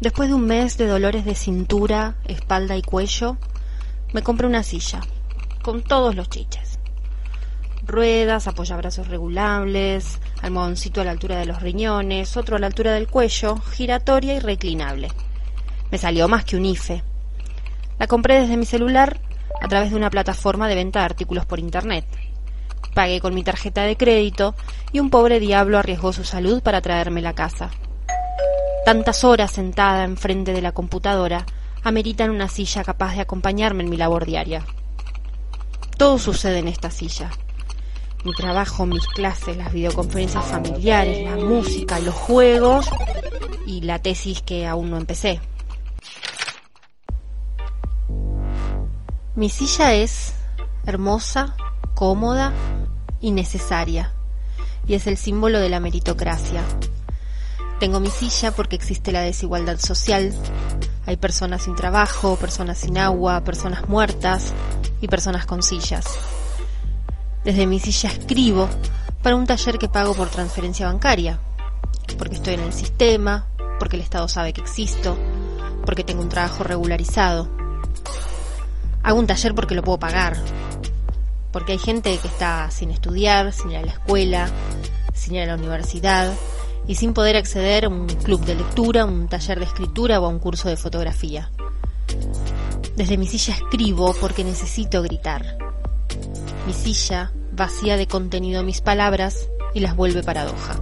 Después de un mes de dolores de cintura, espalda y cuello, me compré una silla, con todos los chiches. Ruedas, apoyabrazos regulables, almohadoncito a la altura de los riñones, otro a la altura del cuello, giratoria y reclinable. Me salió más que un IFE. La compré desde mi celular a través de una plataforma de venta de artículos por Internet. Pagué con mi tarjeta de crédito y un pobre diablo arriesgó su salud para traerme la casa. Tantas horas sentada enfrente de la computadora ameritan una silla capaz de acompañarme en mi labor diaria. Todo sucede en esta silla. Mi trabajo, mis clases, las videoconferencias familiares, la música, los juegos y la tesis que aún no empecé. Mi silla es hermosa, cómoda y necesaria, y es el símbolo de la meritocracia. Tengo mi silla porque existe la desigualdad social. Hay personas sin trabajo, personas sin agua, personas muertas y personas con sillas. Desde mi silla escribo para un taller que pago por transferencia bancaria, porque estoy en el sistema, porque el Estado sabe que existo, porque tengo un trabajo regularizado. Hago un taller porque lo puedo pagar, porque hay gente que está sin estudiar, sin ir a la escuela, sin ir a la universidad, y sin poder acceder a un club de lectura, un taller de escritura o a un curso de fotografía. Desde mi silla escribo porque necesito gritar. Mi silla vacía de contenido mis palabras y las vuelve paradoja.